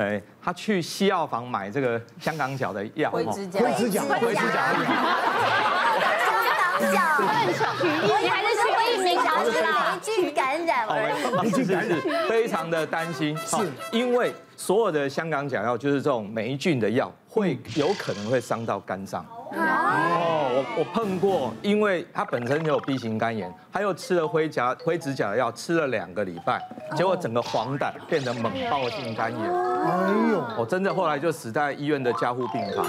哎，他去西药房买这个香港脚的药，灰指甲，灰指甲，灰指甲的药。香港脚，你还是取艺名，还是霉菌感染而已？霉菌感染，非常的担心，是因为所有的香港脚药就是这种霉菌的药，会有可能会伤到肝脏。哦，我我碰过，因为他本身就有 B 型肝炎，他又吃了灰甲灰指甲的药，吃了两个礼拜，结果整个黄疸变成猛暴性肝炎。哎呦，我真的后来就死在医院的加护病房。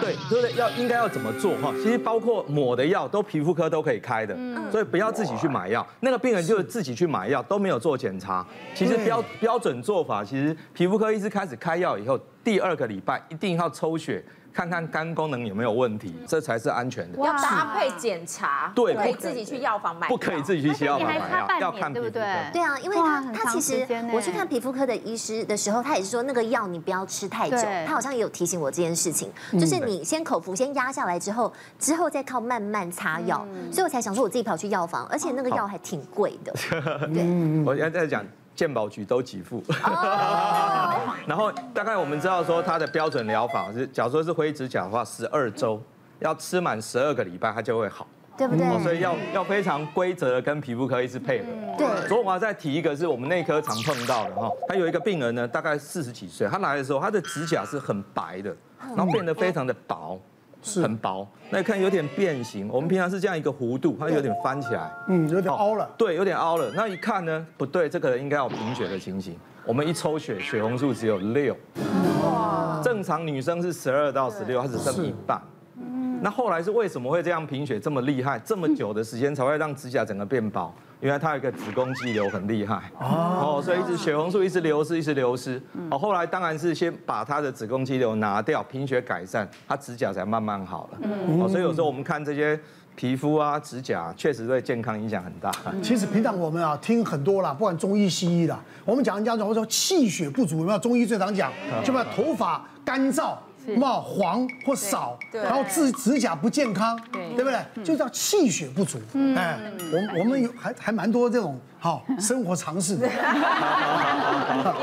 对，对，就是要应该要怎么做哈？其实包括抹的药都皮肤科都可以开的，所以不要自己去买药。那个病人就是自己去买药都没有做检查。其实标标准做法，其实皮肤科医师开始开药以后，第二个礼拜一定要抽血。看看肝功能有没有问题，这才是安全的。要搭配检查，对，不可以自己去药房买。不可以自己去西药房买药，要看对不对。对啊，因为他他其实我去看皮肤科的医师的时候，他也是说那个药你不要吃太久。他好像也有提醒我这件事情，就是你先口服先压下来之后，之后再靠慢慢擦药。所以我才想说我自己跑去药房，而且那个药还挺贵的。对，我现在在讲。健保局都给付，然后大概我们知道说它的标准疗法是，假如说是灰指甲的话，十二周要吃满十二个礼拜，它就会好，对不对？所以要要非常规则的跟皮肤科医师配合。对。昨天我要再提一个，是我们内科常碰到的哈，他有一个病人呢，大概四十几岁，他来的时候，他的指甲是很白的，然后变得非常的薄。是很薄，那你看有点变形。我们平常是这样一个弧度，它有点翻起来，嗯，有点凹了。对，有点凹了。那一看呢，不对，这个人应该有贫血的情形。我们一抽血，血红素只有六，哇，正常女生是十二到十六，它只剩一半。那后来是为什么会这样贫血这么厉害？这么久的时间才会让指甲整个变薄？原来他有一个子宫肌瘤很厉害哦，所以一直血红素一直流失，一直流失。哦，后来当然是先把他的子宫肌瘤拿掉，贫血改善，他指甲才慢慢好了。哦，所以有时候我们看这些皮肤啊、指甲，确实对健康影响很大。其实平常我们啊听很多啦，不管中医西医啦，我们讲人家讲说气血不足，有没有？中医最常讲，就把头发干燥。冒黄或少，然后指指甲不健康，对。不对？就叫气血不足。哎，我我们有还还蛮多这种好生活常识。你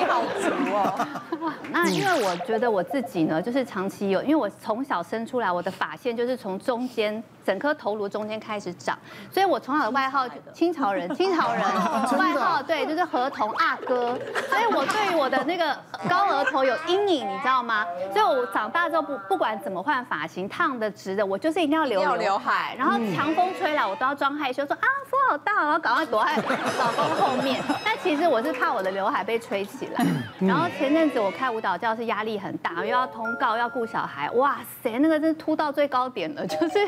好足哦。那因为我觉得我自己呢，就是长期有，因为我从小生出来，我的发线就是从中间整颗头颅中间开始长，所以我从小的外号 清朝人，清朝人。外号对，就是河童阿哥，所以我对于我的那个高额头有阴影，你知道吗？所以我长大之后不不管怎么换发型，烫的直的，我就是一定要留刘海，然后强风吹来我都要装害羞，说啊风好大，然后赶快躲在后面。但其实我是怕我的刘海被吹起来。然后前阵子我开舞蹈教室压力很大，又要通告，要顾小孩，哇塞，那个真是秃到最高点了，就是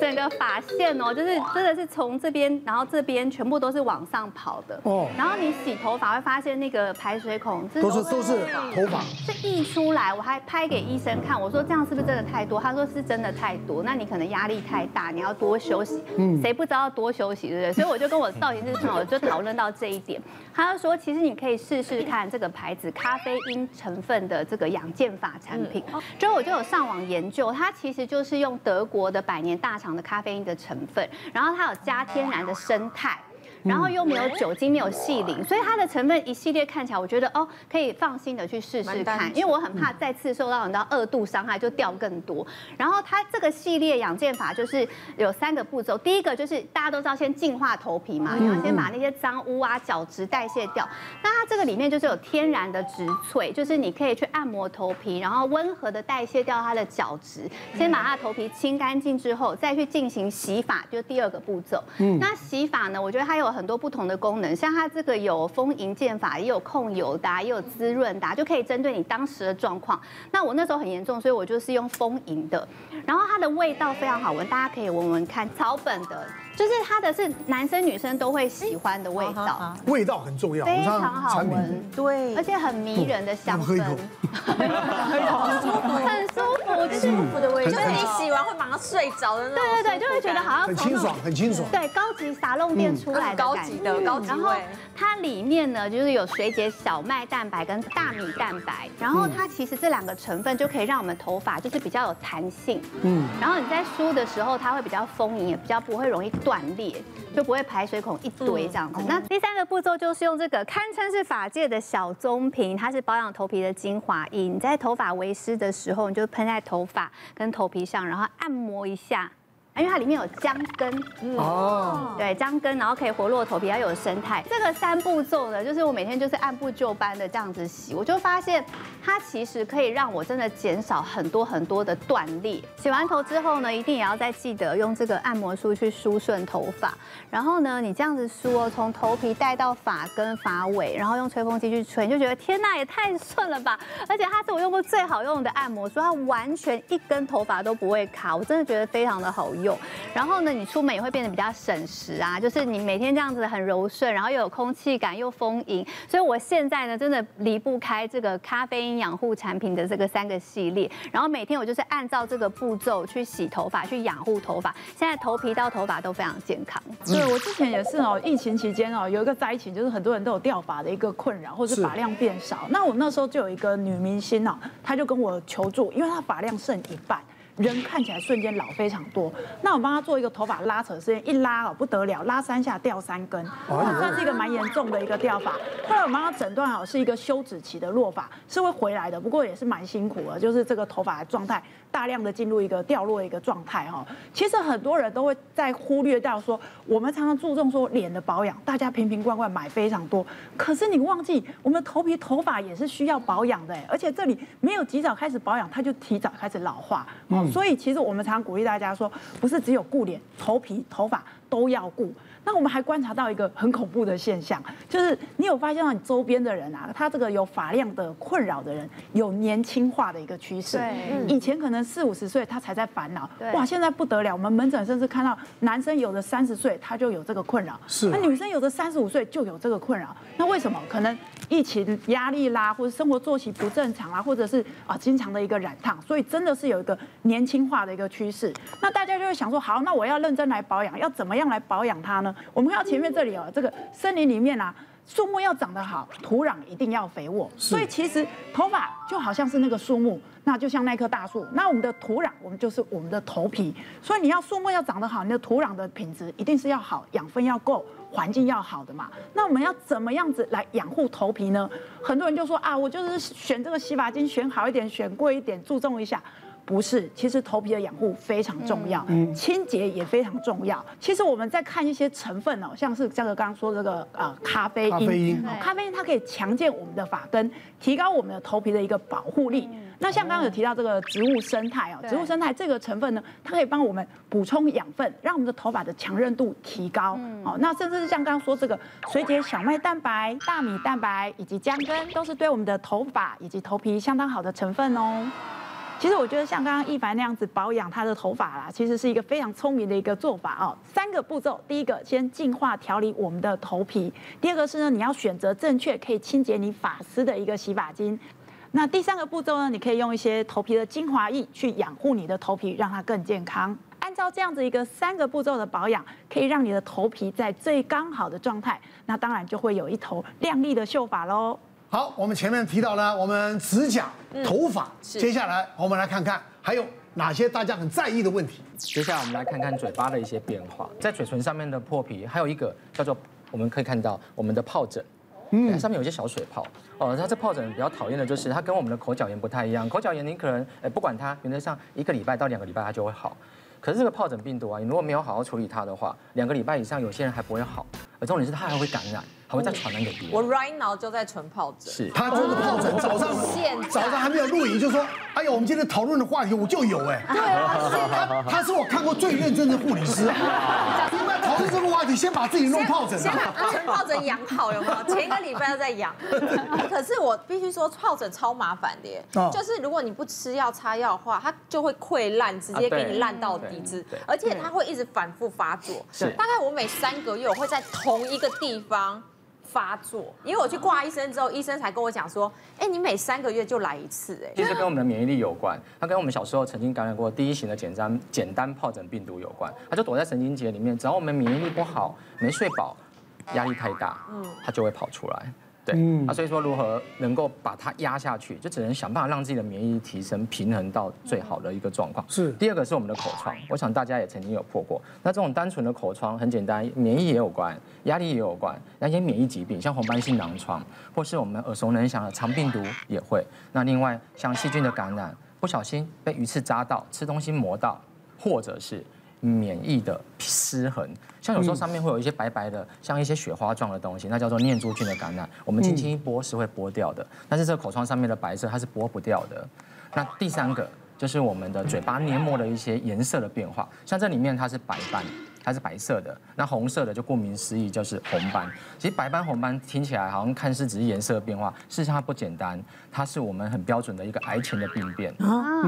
整个发线哦，就是真的是从这边，然后这边全部都是往上跑的哦。然后你洗头发会发现那个排水孔都是都是头发，是溢出来。我还拍给医生看，我说这样是不是真的太多？他说是真的太多，那你可能压力太大，你要多休息。嗯，谁不知道要多休息，对不对？所以我就跟我造型师朋友就讨论到这一点，他就说其实你可以试试看这个牌子咖啡因成分的这个养健法产品。之后我就有上网研究，它其实就是用德国的百年大厂的咖啡因的成分，然后它有加天然的胜肽。然后又没有酒精，没有细磷，所以它的成分一系列看起来，我觉得哦，可以放心的去试试看，因为我很怕再次受到你知道二度伤害就掉更多。然后它这个系列养健法就是有三个步骤，第一个就是大家都知道先净化头皮嘛，你要先把那些脏污啊、角质代谢掉。那它这个里面就是有天然的植萃，就是你可以去按摩头皮，然后温和的代谢掉它的角质，先把它的头皮清干净之后，再去进行洗发，就第二个步骤。嗯，那洗发呢，我觉得它有。很多不同的功能，像它这个有丰盈健法，也有控油的，也有滋润的，就可以针对你当时的状况。那我那时候很严重，所以我就是用丰盈的，然后它的味道非常好闻，大家可以闻闻看，草本的。就是它的是男生女生都会喜欢的味道，味道很重要，非常好闻，对，而且很迷人的香氛，很舒服，很舒服，舒服的味道，就是你洗完会马上睡着的那种，对对对，就会觉得好像很清爽，很清爽，对，高级沙龙店出来的高级的高级味。然后它里面呢，就是有水解小麦蛋白跟大米蛋白，然后它其实这两个成分就可以让我们头发就是比较有弹性，嗯，然后你在梳的时候它会比较丰盈，也比较不会容易断。断裂，就不会排水孔一堆这样子。那第三个步骤就是用这个堪称是法界的小棕瓶，它是保养头皮的精华液。你在头发为湿的时候，你就喷在头发跟头皮上，然后按摩一下。因为它里面有姜根，哦，对，姜根，然后可以活络头皮，还有生态。这个三步骤呢，就是我每天就是按部就班的这样子洗，我就发现它其实可以让我真的减少很多很多的断裂。洗完头之后呢，一定也要再记得用这个按摩梳去梳顺头发。然后呢，你这样子梳哦，从头皮带到发根、发尾，然后用吹风机去吹，你就觉得天呐，也太顺了吧！而且它是我用过最好用的按摩梳，它完全一根头发都不会卡，我真的觉得非常的好用。然后呢，你出门也会变得比较省时啊，就是你每天这样子很柔顺，然后又有空气感又丰盈，所以我现在呢，真的离不开这个咖啡因养护产品的这个三个系列，然后每天我就是按照这个步骤去洗头发，去养护头发，现在头皮到头发都非常健康。对，我之前也是哦，疫情期间哦，有一个灾情，就是很多人都有掉发的一个困扰，或者是发量变少。那我那时候就有一个女明星哦，她就跟我求助，因为她发量剩一半。人看起来瞬间老非常多，那我帮他做一个头发拉扯，实验一拉哦不得了，拉三下掉三根，算是一个蛮严重的一个掉发。后来我帮他诊断好是一个休止期的落发，是会回来的，不过也是蛮辛苦的，就是这个头发的状态大量的进入一个掉落的一个状态哈。其实很多人都会在忽略掉说，我们常常注重说脸的保养，大家瓶瓶罐罐买非常多，可是你忘记我们头皮头发也是需要保养的，而且这里没有及早开始保养，它就提早开始老化。嗯。所以其实我们常常鼓励大家说，不是只有顾脸、头皮、头发都要顾。那我们还观察到一个很恐怖的现象，就是你有发现到你周边的人啊，他这个有发量的困扰的人，有年轻化的一个趋势。对，以前可能四五十岁他才在烦恼，哇，现在不得了，我们门诊甚至看到男生有的三十岁他就有这个困扰，是，那女生有的三十五岁就有这个困扰。那为什么？可能疫情压力啦，或者生活作息不正常啊，或者是啊经常的一个染烫，所以真的是有一个年轻化的一个趋势。那大家就会想说，好，那我要认真来保养，要怎么样来保养它呢？我们看到前面这里哦，这个森林里面啊，树木要长得好，土壤一定要肥沃。所以其实头发就好像是那个树木，那就像那棵大树。那我们的土壤，我们就是我们的头皮。所以你要树木要长得好，你的土壤的品质一定是要好，养分要够，环境要好的嘛。那我们要怎么样子来养护头皮呢？很多人就说啊，我就是选这个洗发精，选好一点，选贵一点，注重一下。不是，其实头皮的养护非常重要，嗯，清洁也非常重要。其实我们在看一些成分哦，像是这个刚刚说这个呃咖啡因，咖啡因，咖啡因它可以强健我们的发根，提高我们的头皮的一个保护力。那像刚刚有提到这个植物生态哦，植物生态这个成分呢，它可以帮我们补充养分，让我们的头发的强韧度提高。哦，那甚至是像刚刚说这个水解小麦蛋白、大米蛋白以及姜根，都是对我们的头发以及头皮相当好的成分哦。其实我觉得像刚刚一凡那样子保养他的头发啦，其实是一个非常聪明的一个做法哦。三个步骤，第一个先净化调理我们的头皮，第二个是呢，你要选择正确可以清洁你发丝的一个洗发精。那第三个步骤呢，你可以用一些头皮的精华液去养护你的头皮，让它更健康。按照这样子一个三个步骤的保养，可以让你的头皮在最刚好的状态，那当然就会有一头亮丽的秀发喽。好，我们前面提到了我们指甲、头发，接下来我们来看看还有哪些大家很在意的问题。接下来我们来看看嘴巴的一些变化，在嘴唇上面的破皮，还有一个叫做我们可以看到我们的疱疹，嗯，上面有一些小水泡。哦，它这疱疹比较讨厌的就是它跟我们的口角炎不太一样，口角炎你可能哎不管它，原则上一个礼拜到两个礼拜它就会好。可是这个疱疹病毒啊，你如果没有好好处理它的话，两个礼拜以上有些人还不会好，而重点是它还会感染。还会再传染给别人。我 right now 就在存疱疹。是，他真的疱疹，早上早上还没有录影就说，哎呦，我们今天讨论的话题我就有哎。对啊，他他是我看过最认真的护理师。这个话题，先把自己弄疱疹。先把存疱疹养好有没有？前一个礼拜要再养。可是我必须说，疱疹超麻烦的耶。就是如果你不吃药擦药的话，它就会溃烂，直接给你烂到底子。而且它会一直反复发作。是。大概我每三个月我会在同一个地方。发作，因为我去挂医生之后，医生才跟我讲说，哎，你每三个月就来一次，哎，其实跟我们的免疫力有关，它跟我们小时候曾经感染过第一型的简单简单疱疹病毒有关，它就躲在神经节里面，只要我们免疫力不好，没睡饱，压力太大，嗯，它就会跑出来。对，啊，所以说如何能够把它压下去，就只能想办法让自己的免疫力提升，平衡到最好的一个状况。是。第二个是我们的口疮，我想大家也曾经有破过。那这种单纯的口疮很简单，免疫也有关，压力也有关，那些免疫疾病像红斑性狼疮，或是我们耳熟能详的肠病毒也会。那另外像细菌的感染，不小心被鱼刺扎到，吃东西磨到，或者是。免疫的失衡，像有时候上面会有一些白白的，像一些雪花状的东西，那叫做念珠菌的感染。我们轻轻一拨是会剥掉的，但是这个口疮上面的白色它是剥不掉的。那第三个就是我们的嘴巴黏膜的一些颜色的变化，像这里面它是白斑。它是白色的，那红色的就顾名思义就是红斑。其实白斑、红斑听起来好像看似只是颜色的变化，事实上它不简单，它是我们很标准的一个癌前的病变。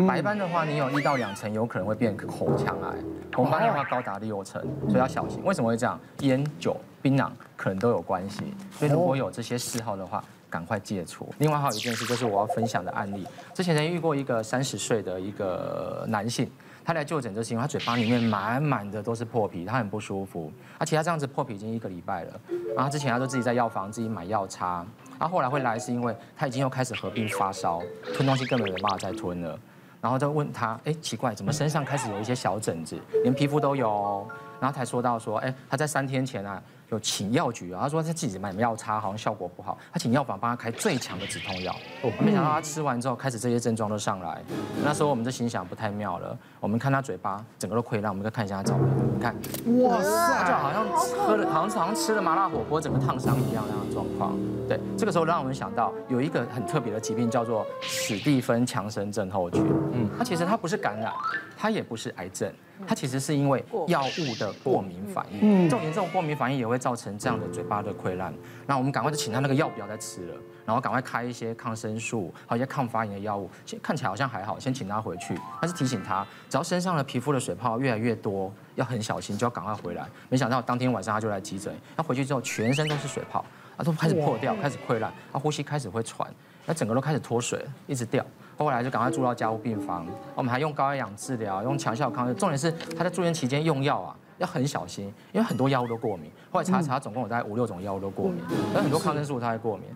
白斑的话，你有一到两成有可能会变口腔癌；红斑的话高达六成，所以要小心。为什么会这样？烟酒、槟榔可能都有关系，所以如果有这些嗜好的话，赶快戒除。另外还有一件事，就是我要分享的案例，之前曾遇过一个三十岁的一个男性。他来就诊就是因为他嘴巴里面满满的都是破皮，他很不舒服。而且他这样子破皮已经一个礼拜了，然后之前他都自己在药房自己买药擦，然后后来会来是因为他已经又开始合并发烧，吞东西根本没办法再吞了。然后就问他，哎，奇怪，怎么身上开始有一些小疹子，连皮肤都有？然后才说到说，哎，他在三天前啊。有请药局啊，他说他自己买药擦，好像效果不好，他请药房帮他开最强的止痛药。哦，没想到他吃完之后，开始这些症状都上来。那时候我们就心想不太妙了，我们看他嘴巴整个都溃烂，我们再看一下他照片，你看，哇塞，就好像喝了，好像好像吃了麻辣火锅，整个烫伤一样那样的状况。对，这个时候让我们想到有一个很特别的疾病，叫做史蒂芬强生症候群。嗯，它其实它不是感染，它也不是癌症。它其实是因为药物的过敏反应，重点这种过敏反应也会造成这样的嘴巴的溃烂。那我们赶快就请他那个药不要再吃了，然后赶快开一些抗生素，还有一些抗发炎的药物。先看起来好像还好，先请他回去。但是提醒他，只要身上的皮肤的水泡越来越多，要很小心，就要赶快回来。没想到当天晚上他就来急诊，他回去之后全身都是水泡，啊都开始破掉，开始溃烂，啊呼吸开始会喘，那整个都开始脱水，一直掉。后来就赶快住到加护病房，我们还用高压氧治疗，用强效抗生素。重点是他在住院期间用药啊，要很小心，因为很多药物都过敏。后来查查，总共有大概五六种药物都过敏，有很多抗生素他会过敏。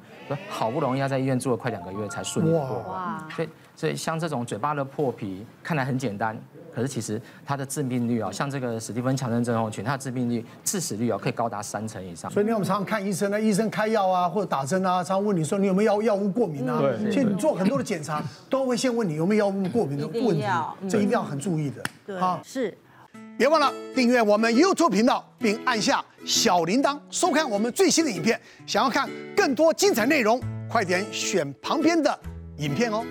好不容易要在医院住了快两个月才顺利过。哇！所以所以像这种嘴巴的破皮，看来很简单。可是其实它的致病率啊，像这个史蒂芬强生症候群，它的致病率、致死率啊，可以高达三成以上。所以你我们常常看医生呢，医生开药啊，或者打针啊，常常问你说你有没有药药物过敏啊？对。其实你做很多的检查，都会先问你有没有药物过敏的问题，这一定要很注意的。对。好，是。别忘了订阅我们 YouTube 频道，并按下小铃铛，收看我们最新的影片。想要看更多精彩内容，快点选旁边的影片哦。